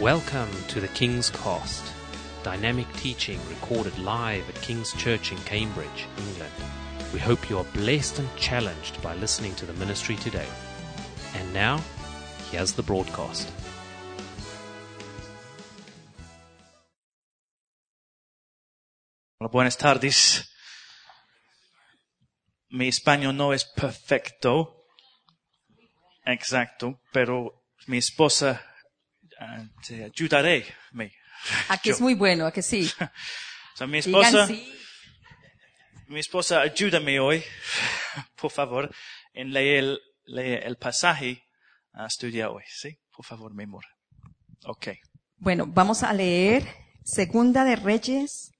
Welcome to the King's Cast, dynamic teaching recorded live at King's Church in Cambridge, England. We hope you are blessed and challenged by listening to the ministry today. And now, here's the broadcast. Buenas tardes. Mi español no es perfecto, exacto, pero mi esposa te ayudaré. Me. Aquí es muy bueno, ¿a que sí? O sea, mi Digan esposa, sí. mi esposa, ayúdame hoy, por favor, en leer, leer el pasaje a estudiar hoy, ¿sí? Por favor, mi amor. Ok. Bueno, vamos a leer Segunda de Reyes.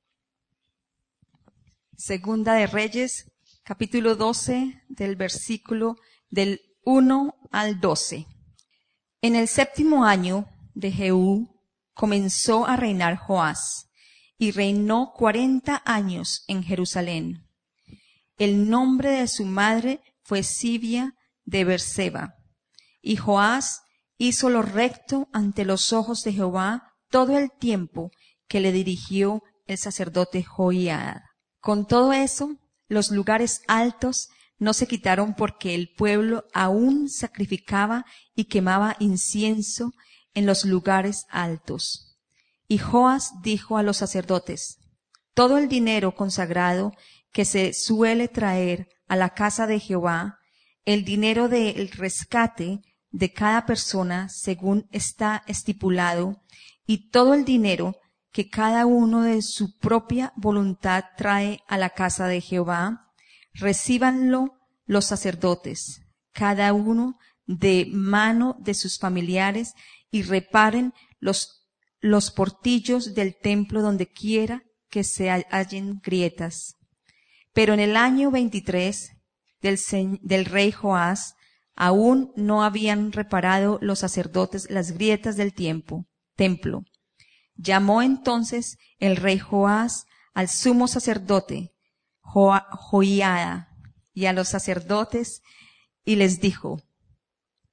Segunda de Reyes, capítulo 12, del versículo del 1 al 12. En el séptimo año de Jehú comenzó a reinar Joás y reinó cuarenta años en Jerusalén. El nombre de su madre fue Sibia de Berseba. Y Joás hizo lo recto ante los ojos de Jehová todo el tiempo que le dirigió el sacerdote Joiada. Con todo eso, los lugares altos no se quitaron porque el pueblo aún sacrificaba y quemaba incienso en los lugares altos. Y Joás dijo a los sacerdotes, todo el dinero consagrado que se suele traer a la casa de Jehová, el dinero del rescate de cada persona según está estipulado, y todo el dinero que cada uno de su propia voluntad trae a la casa de Jehová, recíbanlo los sacerdotes, cada uno de mano de sus familiares, y reparen los, los portillos del templo donde quiera que se hallen grietas. Pero en el año 23 del, rey Joás, aún no habían reparado los sacerdotes las grietas del tiempo, templo. Llamó entonces el rey Joás al sumo sacerdote Joiada y a los sacerdotes y les dijo,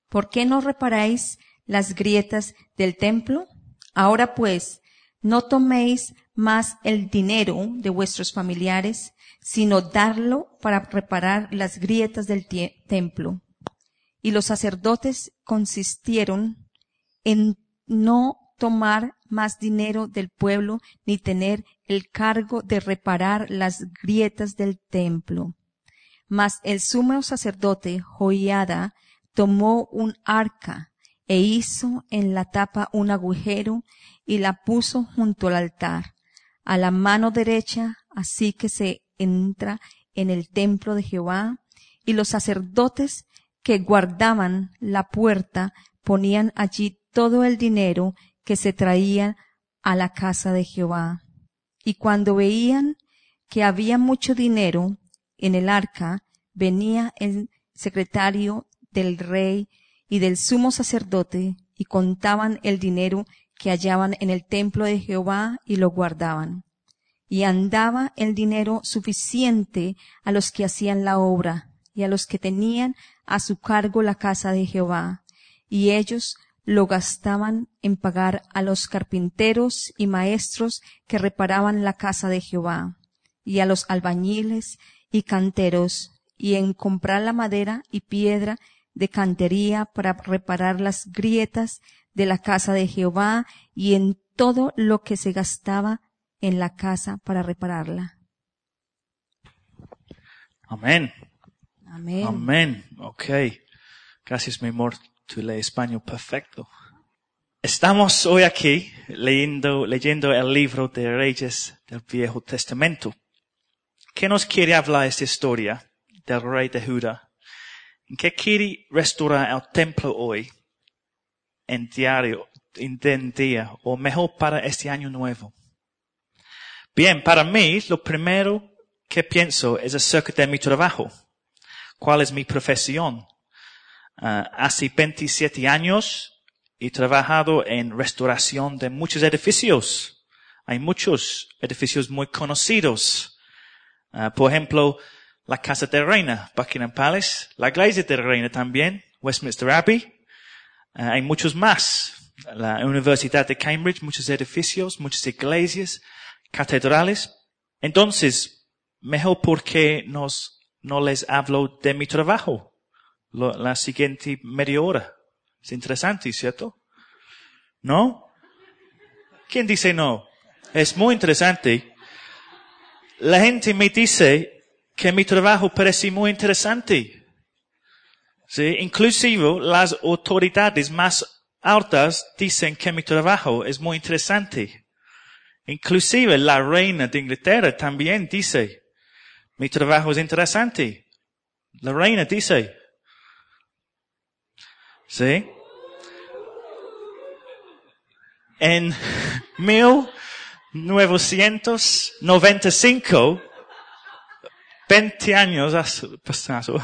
¿por qué no reparáis las grietas del templo? Ahora pues, no toméis más el dinero de vuestros familiares, sino darlo para reparar las grietas del templo. Y los sacerdotes consistieron en no tomar más dinero del pueblo ni tener el cargo de reparar las grietas del templo. Mas el sumo sacerdote Joiada tomó un arca e hizo en la tapa un agujero y la puso junto al altar, a la mano derecha, así que se entra en el templo de Jehová, y los sacerdotes que guardaban la puerta ponían allí todo el dinero que se traía a la casa de Jehová. Y cuando veían que había mucho dinero en el arca, venía el secretario del rey y del sumo sacerdote y contaban el dinero que hallaban en el templo de Jehová y lo guardaban. Y andaba el dinero suficiente a los que hacían la obra y a los que tenían a su cargo la casa de Jehová. Y ellos lo gastaban en pagar a los carpinteros y maestros que reparaban la casa de Jehová, y a los albañiles y canteros, y en comprar la madera y piedra de cantería para reparar las grietas de la casa de Jehová, y en todo lo que se gastaba en la casa para repararla. Amén. Amén. Amén. Ok. Gracias, mi amor. Tu lees español perfecto. Estamos hoy aquí leyendo, leyendo el libro de Reyes del Viejo Testamento. ¿Qué nos quiere hablar esta historia del rey de Judá? ¿En qué quiere restaurar el templo hoy? En diario, en día, o mejor para este año nuevo. Bien, para mí, lo primero que pienso es acerca de mi trabajo. ¿Cuál es mi profesión? Ah, hace 27 años he trabajado en restauración de muchos edificios. Hay muchos edificios muy conocidos. Ah, por ejemplo, la Casa de Reina, Buckingham Palace, la Iglesia de Reina también, Westminster Abbey. Ah, hay muchos más. la Universidad de Cambridge, muchos edificios, muchas iglesias, catedrales. Entonces, mejor porque nos, no les hablo de mi trabajo la siguiente media hora. Es interesante, ¿cierto? ¿No? ¿Quién dice no? Es muy interesante. La gente me dice que mi trabajo parece muy interesante. Sí, inclusive las autoridades más altas dicen que mi trabajo es muy interesante. Inclusive la reina de Inglaterra también dice, mi trabajo es interesante. La reina dice, ¿sí? En 1995, 20 años pasado,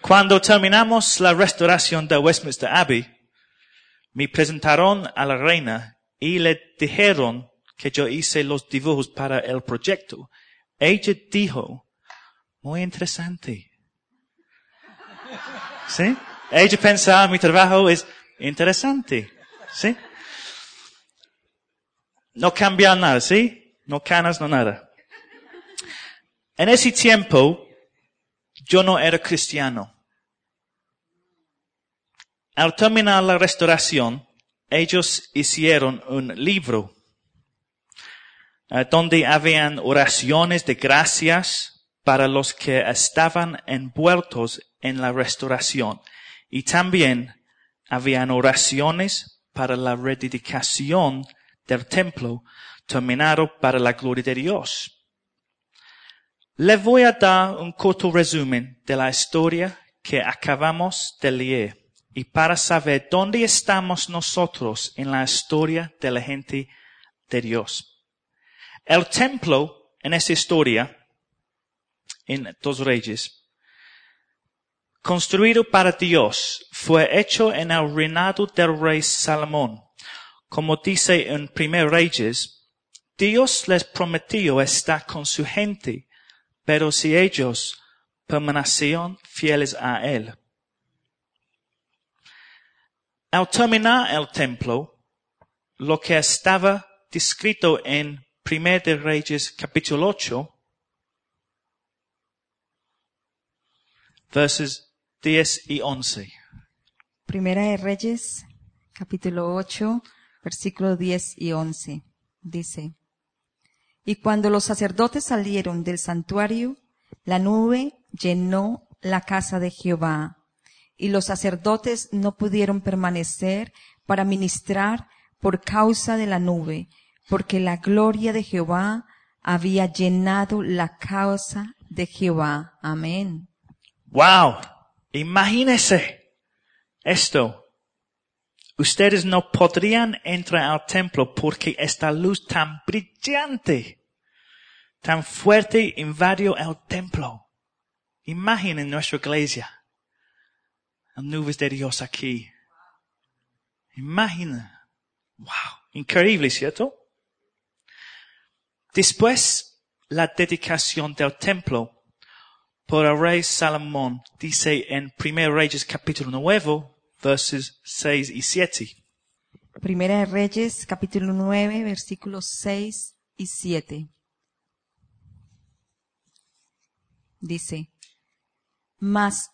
cuando terminamos la restauración de Westminster Abbey, me presentaron a la reina y le dijeron que yo hice los dibujos para el proyecto. Ella dijo, muy interesante. ¿Sí? Ella pensaba, mi trabajo es interesante. ¿Sí? No cambia nada, ¿sí? No canas, no nada. En ese tiempo, yo no era cristiano. Al terminar la restauración, ellos hicieron un libro eh, donde habían oraciones de gracias para los que estaban envueltos en la restauración. Y también habían oraciones para la rededicación del templo terminado para la gloria de Dios. Le voy a dar un corto resumen de la historia que acabamos de leer y para saber dónde estamos nosotros en la historia de la gente de Dios. El templo en esa historia, en Dos Reyes, construido para Dios, fue hecho en el reinado del rey Salomón. Como dice en Primer Reyes, Dios les prometió estar con su gente, pero si ellos permanecían fieles a Él. Al terminar el templo, lo que estaba descrito en Primer de Reyes capítulo 8, verses 10 y 11. Primera de Reyes, capítulo 8, versículos 10 y 11. Dice, Y cuando los sacerdotes salieron del santuario, la nube llenó la casa de Jehová, y los sacerdotes no pudieron permanecer para ministrar por causa de la nube, porque la gloria de Jehová había llenado la casa de Jehová. Amén. Wow. Imagínese esto. Ustedes no podrían entrar al templo porque esta luz tan brillante, tan fuerte invadió el templo. Imaginen nuestra iglesia. Las nubes de Dios aquí. Imagina. Wow. Increíble, ¿cierto? Después, la dedicación del templo por el rey Salomón dice en 1 Reyes capítulo 9, verses 6 y 7. Primera de Reyes, capítulo 9, versículos 6 y 7. Dice, Mas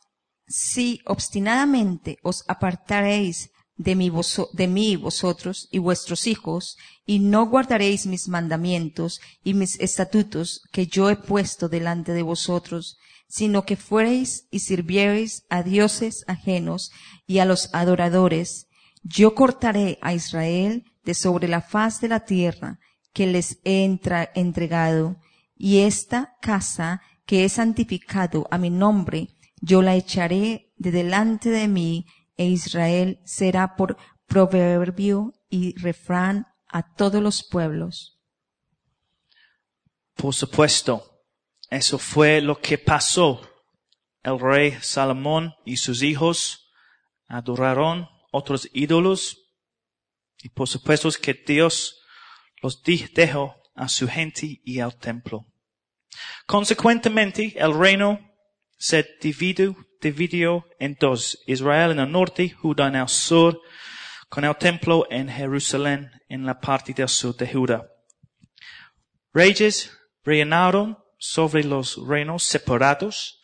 si obstinadamente os apartaréis de mí, de mí vosotros y vuestros hijos, y no guardaréis mis mandamientos y mis estatutos que yo he puesto delante de vosotros, sino que fuereis y sirviereis a dioses ajenos y a los adoradores, yo cortaré a Israel de sobre la faz de la tierra que les he entra- entregado, y esta casa que he santificado a mi nombre, yo la echaré de delante de mí, e Israel será por proverbio y refrán a todos los pueblos. Por supuesto, eso fue lo que pasó. El rey Salomón y sus hijos adoraron otros ídolos y por supuesto es que Dios los dejó a su gente y al templo. Consecuentemente, el reino se dividió, dividió en dos. Israel en el norte, Judá en el sur, con el templo en Jerusalén en la parte del sur de Judá. Reyes reinaron sobre los reinos separados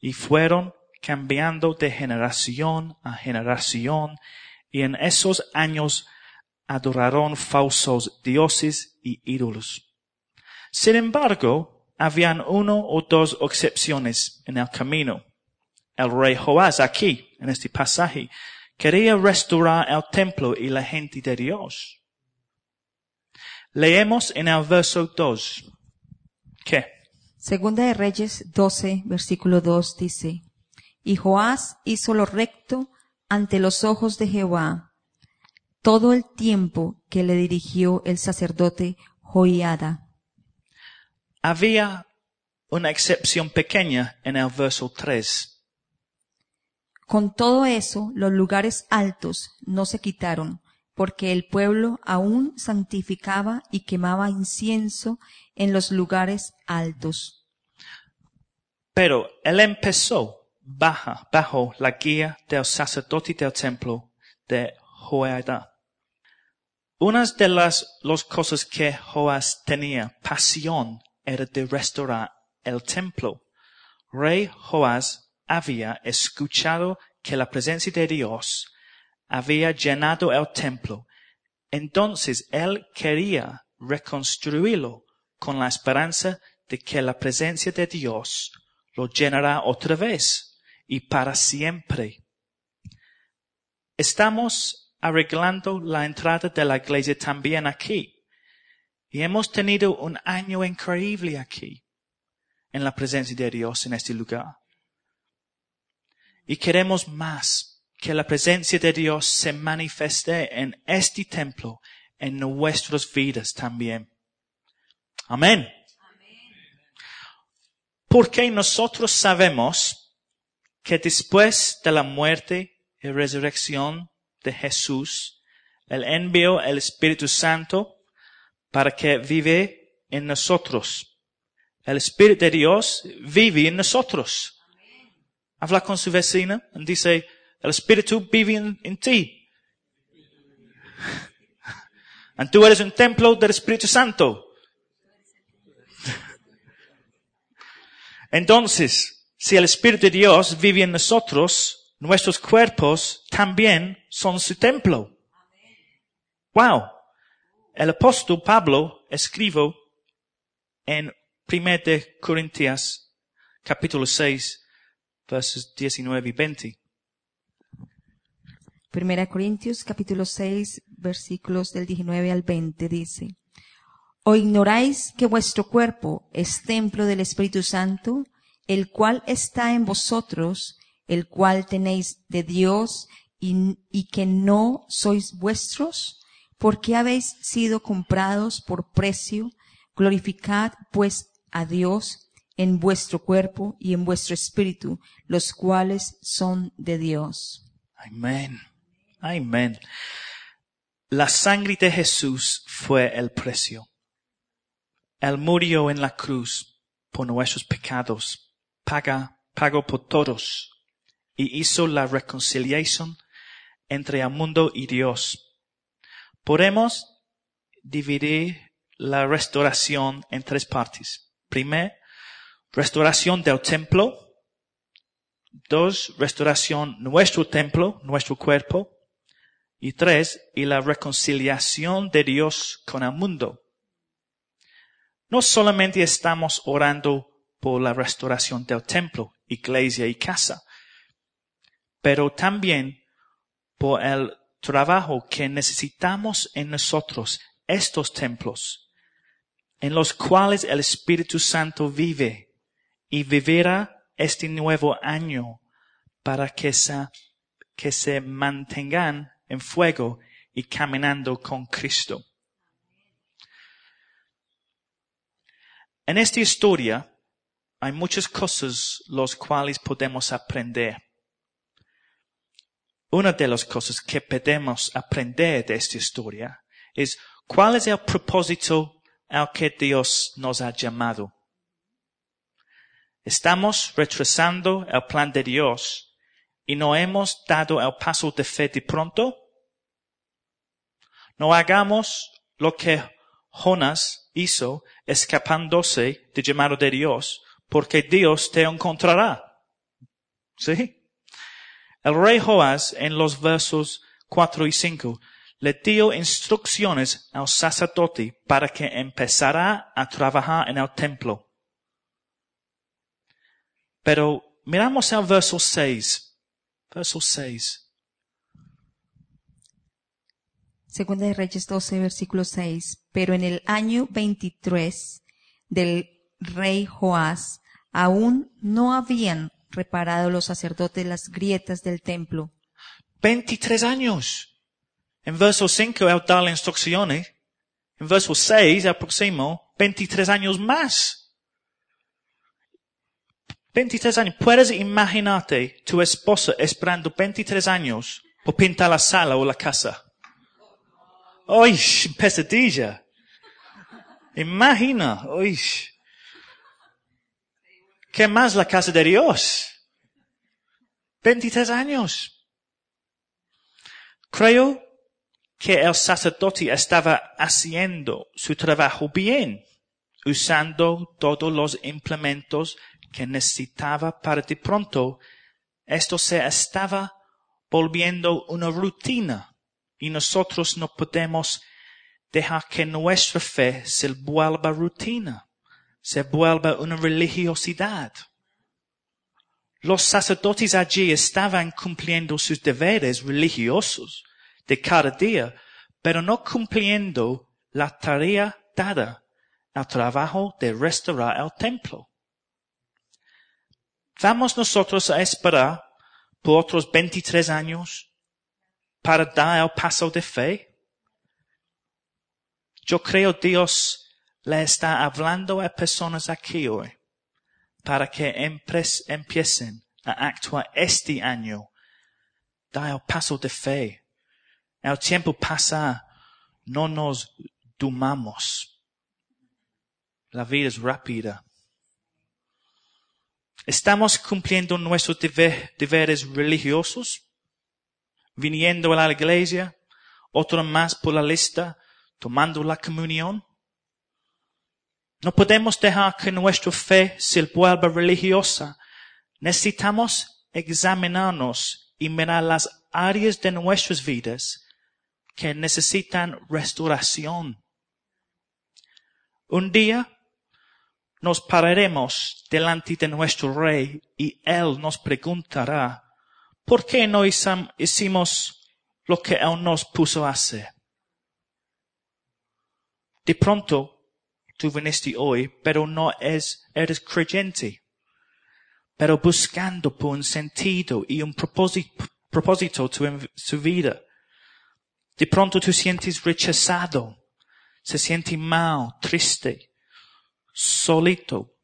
y fueron cambiando de generación a generación y en esos años adoraron falsos dioses y ídolos. Sin embargo, habían uno o dos excepciones en el camino. El rey Joás aquí, en este pasaje, quería restaurar el templo y la gente de Dios. Leemos en el verso 2. ¿Qué? Segunda de Reyes 12, versículo 2 dice, Y Joás hizo lo recto ante los ojos de Jehová todo el tiempo que le dirigió el sacerdote Joiada. Había una excepción pequeña en el verso 3. Con todo eso, los lugares altos no se quitaron, porque el pueblo aún santificaba y quemaba incienso en los lugares altos. Pero él empezó baja, bajo la guía del sacerdote del templo de Joiada. Una de las cosas que Joás tenía pasión era de restaurar el templo. Rey Joás había escuchado que la presencia de Dios había llenado el templo. Entonces él quería reconstruirlo con la esperanza de que la presencia de Dios lo llenará otra vez y para siempre. Estamos arreglando la entrada de la iglesia también aquí. Y hemos tenido un año increíble aquí, en la presencia de Dios en este lugar. Y queremos más, que la presencia de Dios se manifieste en este templo, en nuestras vidas también. Amén. Porque nosotros sabemos que después de la muerte y resurrección de Jesús, Él envió el Espíritu Santo para que vive en nosotros. El Espíritu de Dios vive en nosotros habla con su vecina y dice, el Espíritu vive en, ti. Y tú eres un templo del Espíritu Santo. Entonces, si el Espíritu de Dios vive en nosotros, nuestros cuerpos también son su templo. Wow. El apóstol Pablo escribió en 1 Corintias capítulo 6 versos 19 y 20. Primera Corintios capítulo 6 versículos del 19 al 20 dice, ¿O ignoráis que vuestro cuerpo es templo del Espíritu Santo, el cual está en vosotros, el cual tenéis de Dios y, y que no sois vuestros? Porque habéis sido comprados por precio, glorificad pues a Dios en vuestro cuerpo y en vuestro espíritu, los cuales son de Dios. Amén. Amén. La sangre de Jesús fue el precio. Él murió en la cruz por nuestros pecados, paga, pagó por todos y hizo la reconciliación entre el mundo y Dios. Podemos dividir la restauración en tres partes. Primero, restauración del templo. Dos, restauración nuestro templo, nuestro cuerpo. Y tres, y la reconciliación de Dios con el mundo. No solamente estamos orando por la restauración del templo, iglesia y casa, pero también por el trabajo que necesitamos en nosotros, estos templos, en los cuales el Espíritu Santo vive y vivirá este nuevo año para que se, que se mantengan en fuego y caminando con Cristo. En esta historia hay muchas cosas los cuales podemos aprender. Una de las cosas que podemos aprender de esta historia es cuál es el propósito al que Dios nos ha llamado. Estamos retrasando el plan de Dios y no hemos dado el paso de fe de pronto. No hagamos lo que Jonas hizo escapándose de llamado de Dios, porque Dios te encontrará. ¿Sí? El rey Joás en los versos 4 y 5 le dio instrucciones al sacerdote para que empezara a trabajar en el templo. Pero miramos el verso 6. Verso 6. Segunda de Reyes 12, versículo 6. Pero en el año 23 del rey Joás, aún no habían reparado los sacerdotes las grietas del templo. 23 años. En verso 5 él da las instrucciones. En verso 6 el próximo, 23 años más. 23 años. Puedes imaginarte tu esposa esperando 23 años por pintar la sala o la casa. ¡Ay, pesadilla! Imagina, ¡ay! ¿Qué más la casa de Dios? 23 años. Creo que el sacerdote estaba haciendo su trabajo bien, usando todos los implementos que necesitaba para de pronto esto se estaba volviendo una rutina y nosotros no podemos dejar que nuestra fe se vuelva rutina, se vuelva una religiosidad. Los sacerdotes allí estaban cumpliendo sus deberes religiosos de cada día, pero no cumpliendo la tarea dada al trabajo de restaurar el templo. ¿Vamos nosotros a esperar por otros 23 años para dar el paso de fe? Yo creo Dios le está hablando a personas aquí hoy para que empiecen a actuar este año. Da el paso de fe. El tiempo pasa, no nos dumamos. La vida es rápida. ¿Estamos cumpliendo nuestros deberes religiosos? Viniendo a la iglesia, otro más por la lista, tomando la comunión. No podemos dejar que nuestra fe se vuelva religiosa. Necesitamos examinarnos y mirar las áreas de nuestras vidas que necesitan restauración. Un día nos pararemos delante de nuestro Rey y Él nos preguntará, ¿por qué no hicimos lo que Él nos puso a hacer? De pronto, tú viniste hoy, pero no es, eres creyente, pero buscando por un sentido y un propósito, propósito en su vida. De pronto tú sientes rechazado, se siente mal, triste, solito,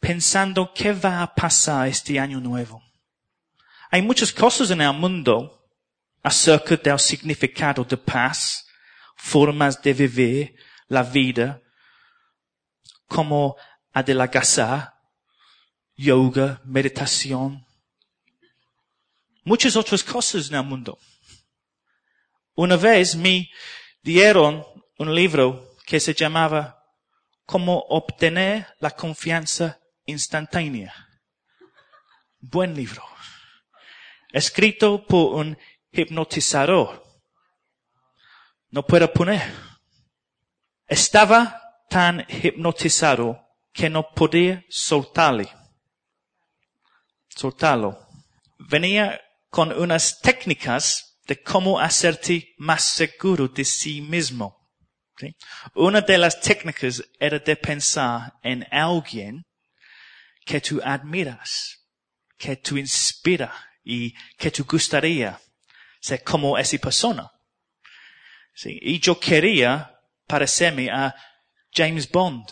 pensando qué va a pasar este año nuevo. Hay muchas cosas en el mundo acerca del significado de paz, formas de vivir la vida, como adelgazar, yoga, meditación, muchas otras cosas en el mundo. Una vez me dieron un libro que se llamaba Cómo obtener la confianza instantánea. Buen libro escrito por un hipnotizador. No puedo poner. Estaba tan hipnotizado que no podía soltarle. Soltarlo. Venía con unas técnicas de cómo hacerte más seguro de sí mismo. Una de las técnicas era de pensar en alguien que tú admiras, que tú inspiras y que tú gustaría ser como esa persona. ¿Sí? Y yo quería parecerme a James Bond.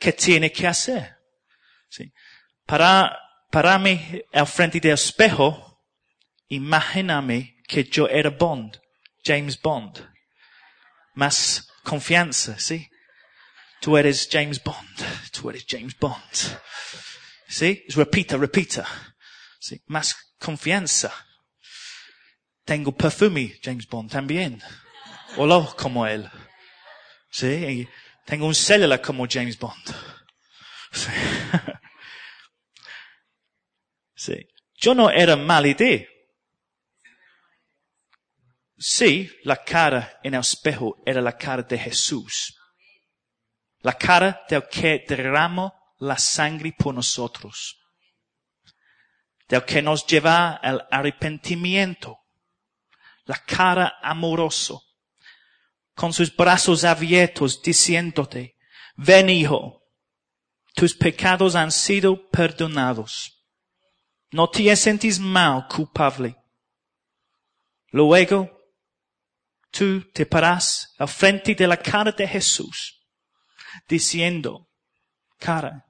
¿Qué tiene que hacer? ¿Sí? Para, pararme al frente del espejo, imagíname que yo era Bond, James Bond. Más confianza, ¿sí? Tú eres James Bond, tú eres James Bond. ¿Sí? Repita, repita. ¿Sí? Más confianza. tengo perfume, James Bond, también. Olor como él. Sí, tengo un celular como James Bond. Sí. Yo no era mala idea. Sí, la cara en el espejo era la cara de Jesús. La cara del que derramó la sangre por nosotros. Del que nos lleva al arrepentimiento. La cara amoroso. Con sus brazos abiertos diciéndote, ven hijo, tus pecados han sido perdonados. No te sientes mal, culpable. Luego, tú te paras al frente de la cara de Jesús, diciendo, cara,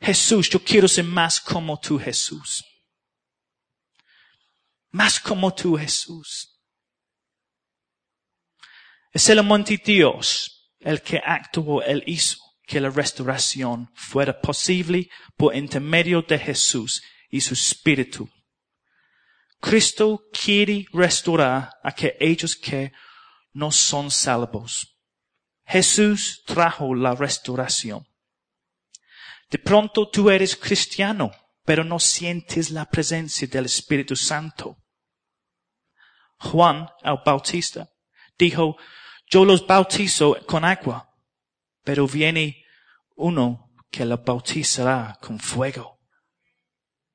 Jesús, yo quiero ser más como tú, Jesús. Más como tú, Jesús. Es el monte Dios el que actuó, él hizo que la restauración fuera posible por intermedio de Jesús y su Espíritu. Cristo quiere restaurar a aquellos que no son salvos. Jesús trajo la restauración. De pronto tú eres cristiano, pero no sientes la presencia del Espíritu Santo. Juan, el Bautista, dijo, yo los bautizo con agua, pero viene uno que lo bautizará con fuego.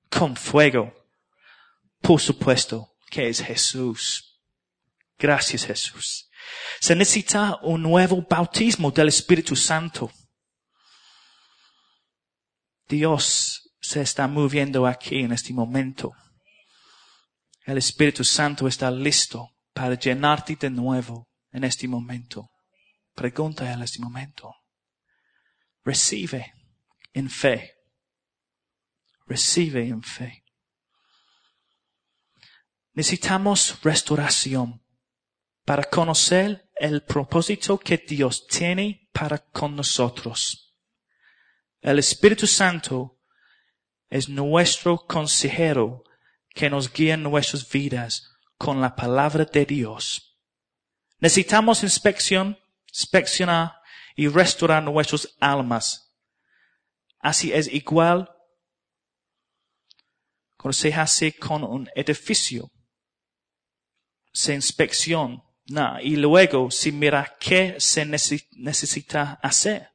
Con fuego. Por supuesto que es Jesús. Gracias Jesús. Se necesita un nuevo bautismo del Espíritu Santo. Dios se está moviendo aquí en este momento. El Espíritu Santo está listo para llenarte de nuevo en este momento. Pregunta en este momento. Recibe en fe. Recibe en fe. Necesitamos restauración para conocer el propósito que Dios tiene para con nosotros. El Espíritu Santo es nuestro consejero que nos guía en nuestras vidas con la palabra de Dios. Necesitamos inspección, inspeccionar y restaurar nuestras almas. Así es igual cuando se con un edificio se inspecciona y luego se mira qué se necesita hacer.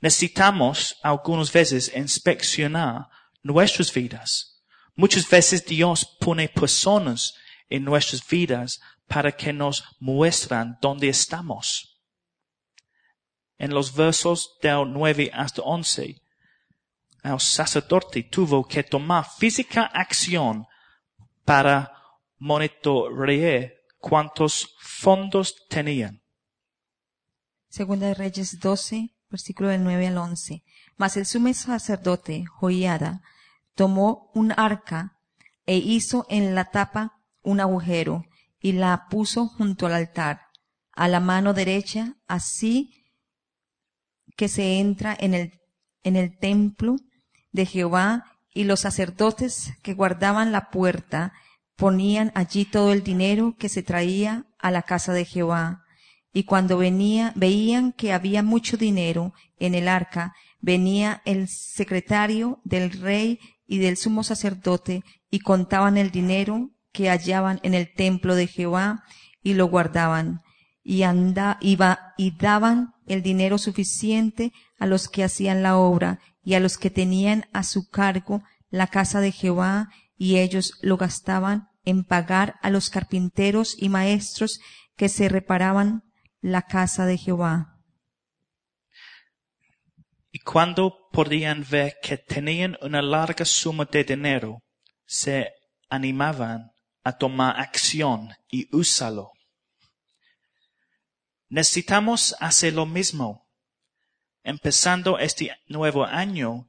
Necesitamos algunas veces inspeccionar nuestras vidas. Muchas veces Dios pone personas en nuestras vidas para que nos muestran dónde estamos. En los versos del 9 hasta 11, el sacerdote tuvo que tomar física acción para monitorear cuántos fondos tenían. Segunda de Reyes 12, versículo del 9 al 11. Mas el sumo sacerdote Joiada tomó un arca e hizo en la tapa un agujero y la puso junto al altar, a la mano derecha, así que se entra en el, en el templo de Jehová y los sacerdotes que guardaban la puerta ponían allí todo el dinero que se traía a la casa de Jehová. Y cuando venía, veían que había mucho dinero en el arca, venía el secretario del rey y del sumo sacerdote y contaban el dinero que hallaban en el templo de Jehová y lo guardaban. Y anda, iba, y daban el dinero suficiente a los que hacían la obra y a los que tenían a su cargo la casa de Jehová y ellos lo gastaban en pagar a los carpinteros y maestros que se reparaban la casa de Jehová. Y cuando podían ver que tenían una larga suma de dinero, se animaban a tomar acción y usarlo. Necesitamos hacer lo mismo. Empezando este nuevo año,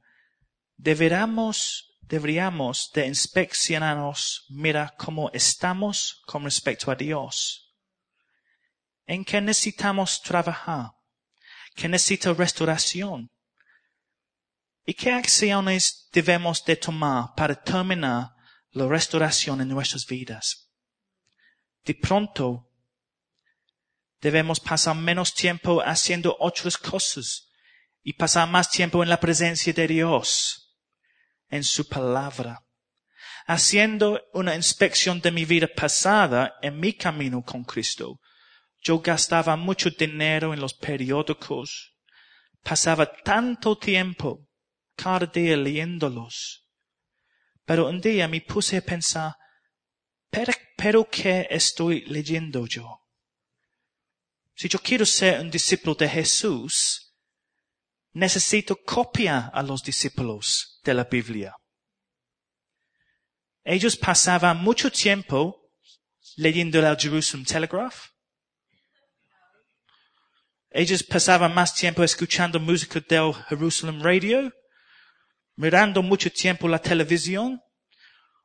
deberíamos deberíamos de inspeccionarnos, mira cómo estamos con respecto a Dios. ¿En qué necesitamos trabajar? ¿Qué necesita restauración? ¿Y qué acciones debemos de tomar para terminar la restauración en nuestras vidas? de pronto debemos pasar menos tiempo haciendo otras cosas y pasar más tiempo en la presencia de Dios, en su palabra. Haciendo una inspección de mi vida pasada en mi camino con Cristo, yo gastaba mucho dinero en los periódicos, pasaba tanto tiempo cada día leyéndolos. Pero un día me puse a pensar, ¿pero, pero qué estoy leyendo yo? Si yo quiero ser un discípulo de Jesús, necesito copiar a los discípulos de la Biblia. Ellos pasaban mucho tiempo leyendo el Jerusalem Telegraph. Ellos pasaban más tiempo escuchando música del Jerusalem Radio, mirando mucho tiempo la televisión.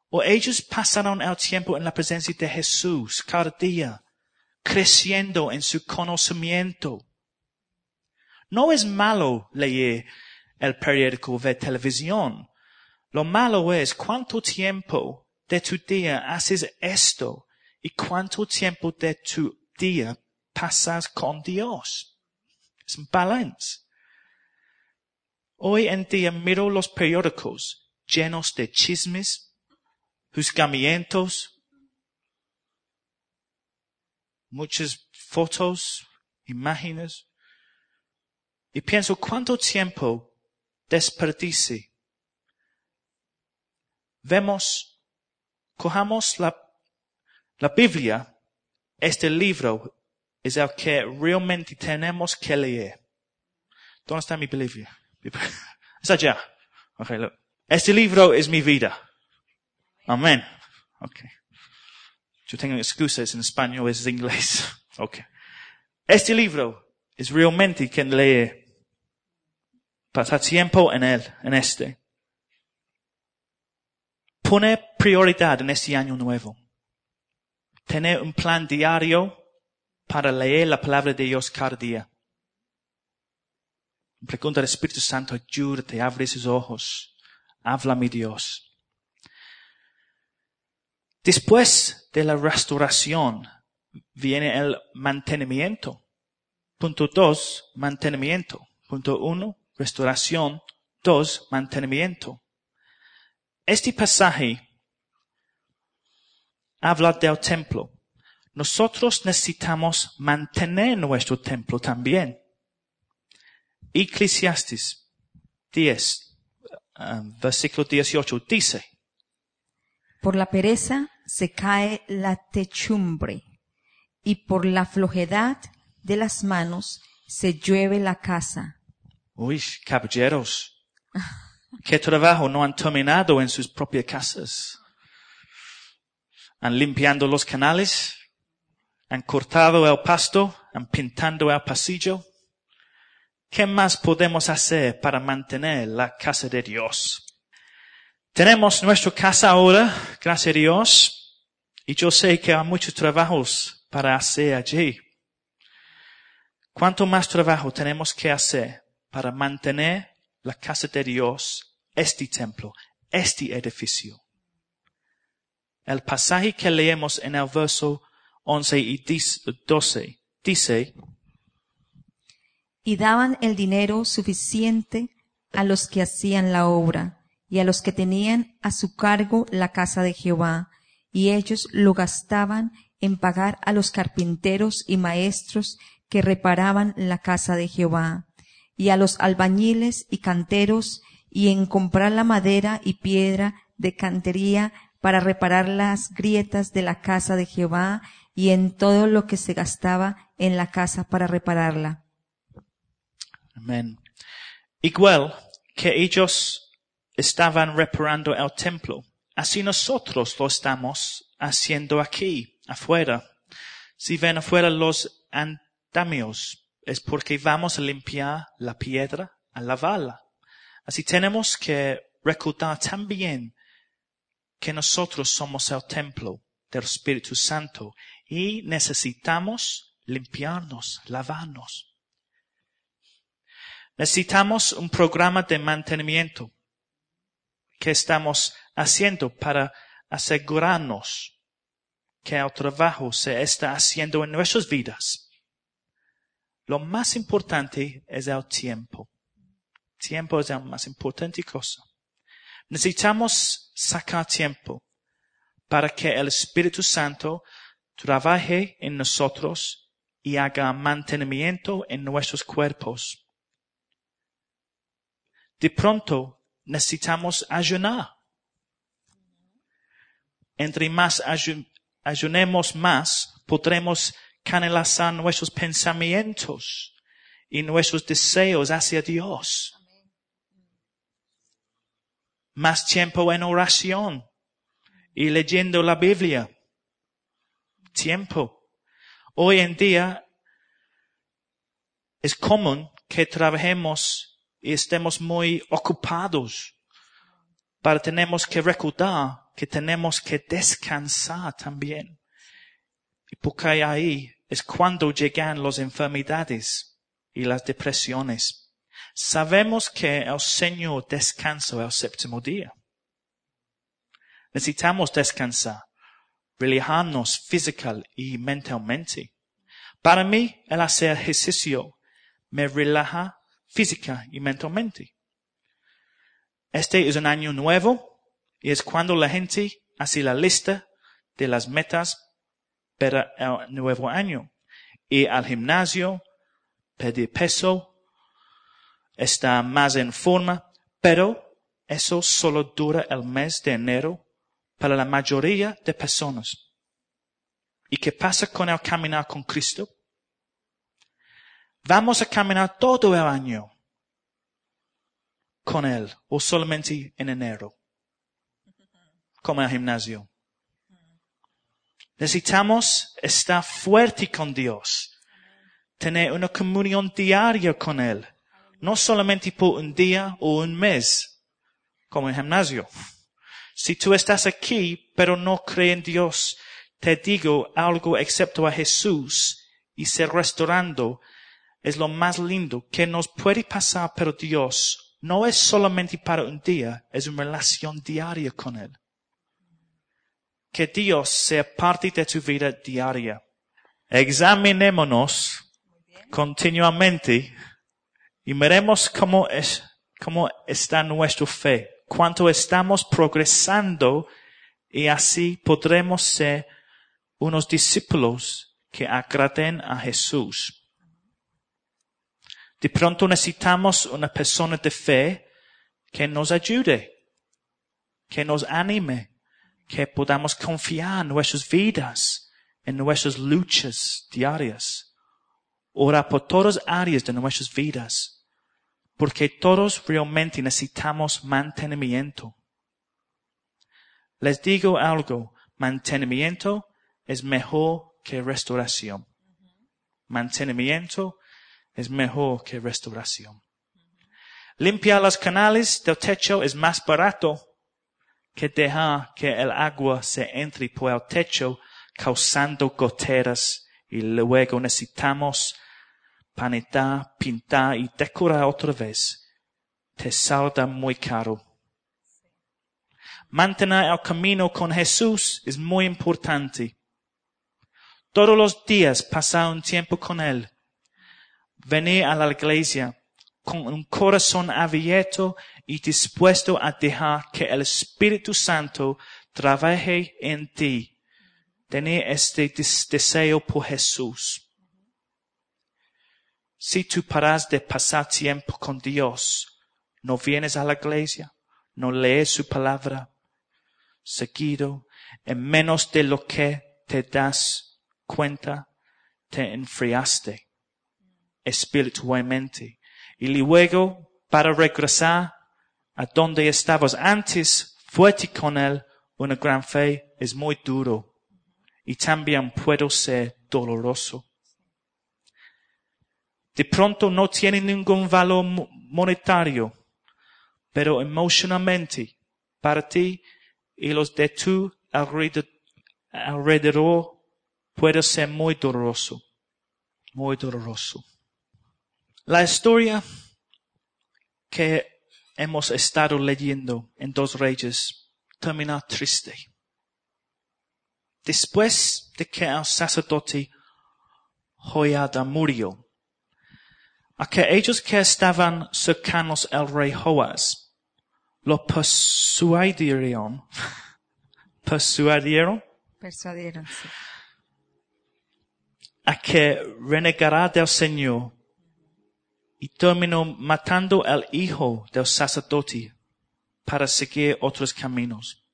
O ellos pasaron el tiempo en la presencia de Jesús cada día, creciendo en su conocimiento. No es malo leer el periódico de televisión. Lo malo es cuánto tiempo de tu día haces esto y cuánto tiempo de tu día pasas con Dios. Es balance. Hoy en día miro los periódicos llenos de chismes, juzgamientos, muchas fotos, imágenes, y pienso cuánto tiempo desperdice. Vemos, cojamos la, la Biblia, este libro es el que realmente tenemos que leer. ¿Dónde está mi Biblia? Es allá. Okay, look. Este libro es mi vida. Amén. Okay. Yo tengo excusas en español, es inglés. Okay. Este libro es realmente quien lee. Pasa tiempo en él, en este. Pone prioridad en este año nuevo. Tener un plan diario para leer la palabra de Dios cada día. Pregunta al Espíritu Santo, ayúdate, abre sus ojos. Habla mi Dios. Después de la restauración viene el mantenimiento. Punto dos, mantenimiento. Punto uno, restauración. Dos, mantenimiento. Este pasaje habla del templo. Nosotros necesitamos mantener nuestro templo también. Eclesiastes 10, um, versículo 18 dice, Por la pereza se cae la techumbre y por la flojedad de las manos se llueve la casa. uy, caballeros, qué trabajo no han terminado en sus propias casas. Han limpiado los canales, han cortado el pasto, han pintado el pasillo, ¿Qué más podemos hacer para mantener la casa de Dios? Tenemos nuestra casa ahora, gracias a Dios, y yo sé que hay muchos trabajos para hacer allí. ¿Cuánto más trabajo tenemos que hacer para mantener la casa de Dios, este templo, este edificio? El pasaje que leemos en el verso 11 y 12 dice, y daban el dinero suficiente a los que hacían la obra y a los que tenían a su cargo la casa de Jehová, y ellos lo gastaban en pagar a los carpinteros y maestros que reparaban la casa de Jehová, y a los albañiles y canteros, y en comprar la madera y piedra de cantería para reparar las grietas de la casa de Jehová, y en todo lo que se gastaba en la casa para repararla. Amén. Igual que ellos estaban reparando el templo, así nosotros lo estamos haciendo aquí, afuera. Si ven afuera los andamios, es porque vamos a limpiar la piedra, a lavarla. Así tenemos que recordar también que nosotros somos el templo del Espíritu Santo y necesitamos limpiarnos, lavarnos. Necesitamos un programa de mantenimiento que estamos haciendo para asegurarnos que el trabajo se está haciendo en nuestras vidas, lo más importante es el tiempo. Tiempo es la más importante cosa. Necesitamos sacar tiempo para que el Espíritu Santo trabaje en nosotros y haga mantenimiento en nuestros cuerpos. De pronto necesitamos ayunar. Entre más ayu- ayunemos más, podremos canalizar nuestros pensamientos y nuestros deseos hacia Dios. Más tiempo en oración y leyendo la Biblia. Tiempo. Hoy en día es común que trabajemos y estemos muy ocupados. Pero tenemos que recordar que tenemos que descansar también. Y porque ahí es cuando llegan las enfermedades y las depresiones. Sabemos que el Señor descansa el séptimo día. Necesitamos descansar, relajarnos física y mentalmente. Para mí, el hacer ejercicio me relaja física y mentalmente. Este es un año nuevo y es cuando la gente hace la lista de las metas para el nuevo año. Ir al gimnasio, pedir peso, estar más en forma, pero eso solo dura el mes de enero para la mayoría de personas. ¿Y qué pasa con el caminar con Cristo? Vamos a caminar todo el año con Él o solamente en enero, como el gimnasio. Necesitamos estar fuerte con Dios, tener una comunión diaria con Él, no solamente por un día o un mes, como el gimnasio. Si tú estás aquí, pero no crees en Dios, te digo algo excepto a Jesús y ser restaurando es lo más lindo que nos puede pasar, pero Dios no es solamente para un día, es una relación diaria con Él. Que Dios sea parte de tu vida diaria. Examinémonos continuamente y miremos cómo es, cómo está nuestra fe, cuánto estamos progresando y así podremos ser unos discípulos que agraden a Jesús. De pronto necesitamos una persona de fe que nos ayude, que nos anime, que podamos confiar en nuestras vidas, en nuestras luchas diarias. Ora por todas áreas de nuestras vidas, porque todos realmente necesitamos mantenimiento. Les digo algo, mantenimiento es mejor que restauración. Mantenimiento es mejor que restauración. Limpiar los canales del techo es más barato que dejar que el agua se entre por el techo causando goteras y luego necesitamos panetar, pintar y decorar otra vez. Te salda muy caro. Mantener el camino con Jesús es muy importante. Todos los días pasar un tiempo con Él. Venir a la iglesia con un corazón abierto y dispuesto a dejar que el Espíritu Santo trabaje en ti. Tener este des- deseo por Jesús. Si tú paras de pasar tiempo con Dios, no vienes a la iglesia, no lees su palabra, seguido, en menos de lo que te das cuenta, te enfriaste espiritualmente. Y luego, para regresar a donde estabas antes, fuerte con Él, una gran fe es muy duro. Y también puede ser doloroso. De pronto no tiene ningún valor mo- monetario, pero emocionalmente, para ti y los de tu alrededor, puede ser muy doloroso. Muy doloroso. La historia que hemos estado leyendo en Dos Reyes termina triste. después de que el sacerdote Joiada murió, a que ellos que estaban cercanos al rey Joás lo persuadieron, persuadieron Persuadieron. sí. a que renegara del Señor y terminó matando al hijo del sacerdote para seguir otros caminos.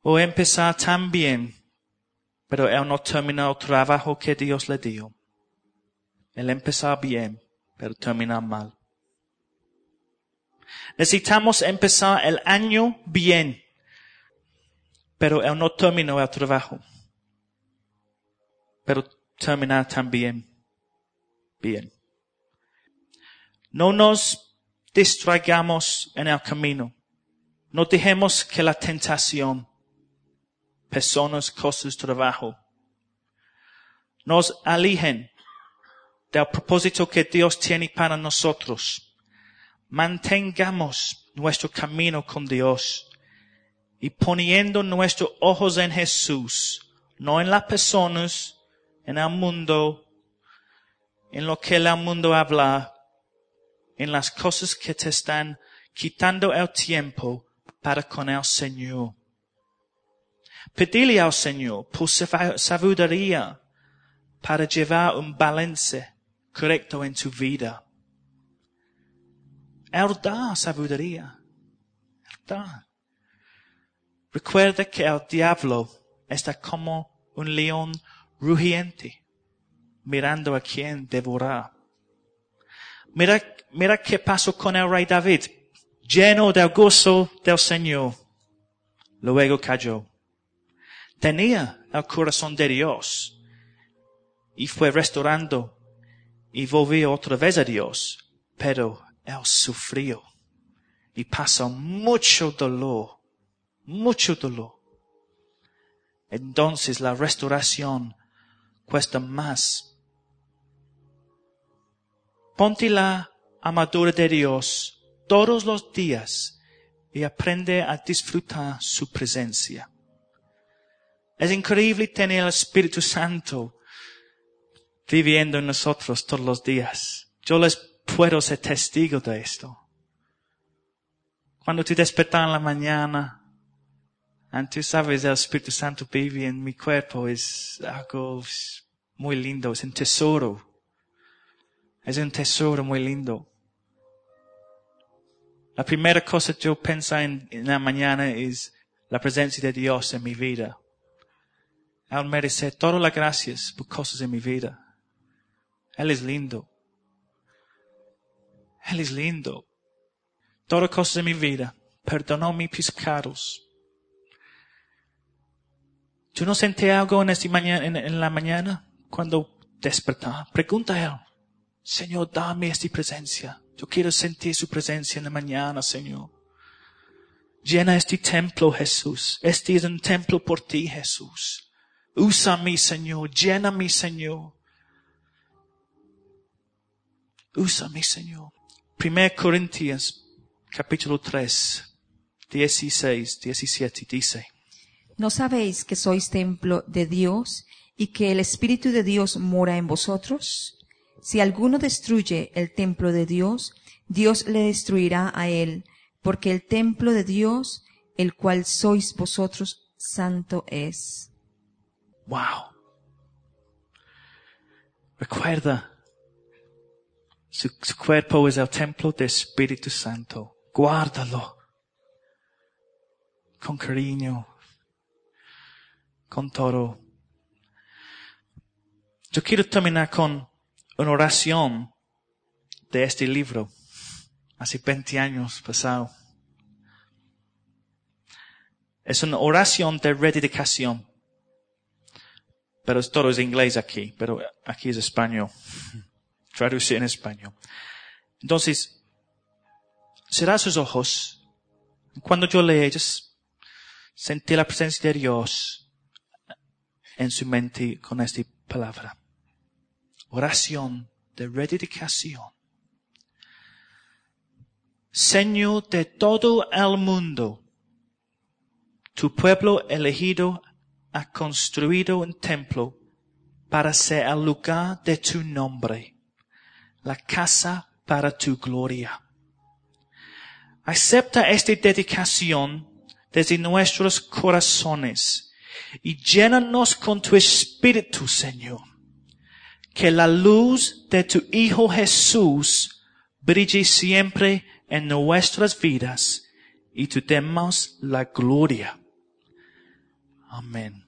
O empezar tan bien, pero él no terminó el trabajo que Dios le dio. Él empezó bien, pero termina mal. Necesitamos empezar el año bien, pero él no terminó el trabajo. Pero terminar también bien. No nos distraigamos en el camino. No dejemos que la tentación, personas, cosas, trabajo, nos alijen del propósito que Dios tiene para nosotros. Mantengamos nuestro camino con Dios y poniendo nuestros ojos en Jesús, no en las personas, en el mundo, en lo que el mundo habla, en las cosas que te están quitando el tiempo para con el Señor. Pedile al Señor por sab- sabiduría para llevar un balance correcto en tu vida. Él da sabiduría. Él da. Recuerda que el diablo está como un león rugiente, mirando a quien devorar. Mira, mira qué pasó con el rey David, lleno del gozo del Señor. Luego cayó. Tenía el corazón de Dios y fue restaurando y volvió otra vez a Dios, pero él sufrió y pasó mucho dolor, mucho dolor. Entonces la restauración cuesta más Ponte la armadura de Dios todos los días y aprende a disfrutar su presencia. Es increíble tener el Espíritu Santo viviendo en nosotros todos los días. Yo les puedo ser testigo de esto. Cuando te despertas en la mañana, y tú sabes el Espíritu Santo vive en mi cuerpo, es algo muy lindo, es un tesoro. Es un tesoro muy lindo. La primera cosa que yo pienso en, la mañana es la presencia de Dios en mi vida. Él merece todas las gracias por cosas en mi vida. Él es lindo. Él es lindo. Todas cosas en mi vida. Perdonó mis pecados. ¿Tú no sentí algo en, esta mañana, en, en la mañana cuando despertaba? Pregunta a Él. Señor, dame esta presencia. Yo quiero sentir su presencia en la mañana, Señor. Llena este templo, Jesús. Este es un templo por ti, Jesús. Usa mi Señor. Llena mi Señor. Usa mi Señor. 1 Corintios, capítulo 3, 16, 17, dice. ¿No sabéis que sois templo de Dios y que el Espíritu de Dios mora en vosotros? Si alguno destruye el templo de Dios, Dios le destruirá a él, porque el templo de Dios, el cual sois vosotros, santo es. Wow. Recuerda, su, cuerpo es el templo del Espíritu Santo. Guárdalo. Con cariño. Con todo. Yo quiero terminar con una oración de este libro. Hace 20 años pasado. Es una oración de rededicación. Pero todo es inglés aquí, pero aquí es español. Traduce en español. Entonces, cerrar sus ojos. Cuando yo leí, sentí la presencia de Dios en su mente con esta palabra. Oración de rededicación. Señor de todo el mundo, Tu pueblo elegido ha construido un templo para ser el lugar de tu nombre, la casa para tu gloria. Acepta esta dedicación desde nuestros corazones y llénanos con tu espíritu, Señor. Que la luz de tu Hijo Jesús brille siempre en nuestras vidas y te demos la gloria. Amén.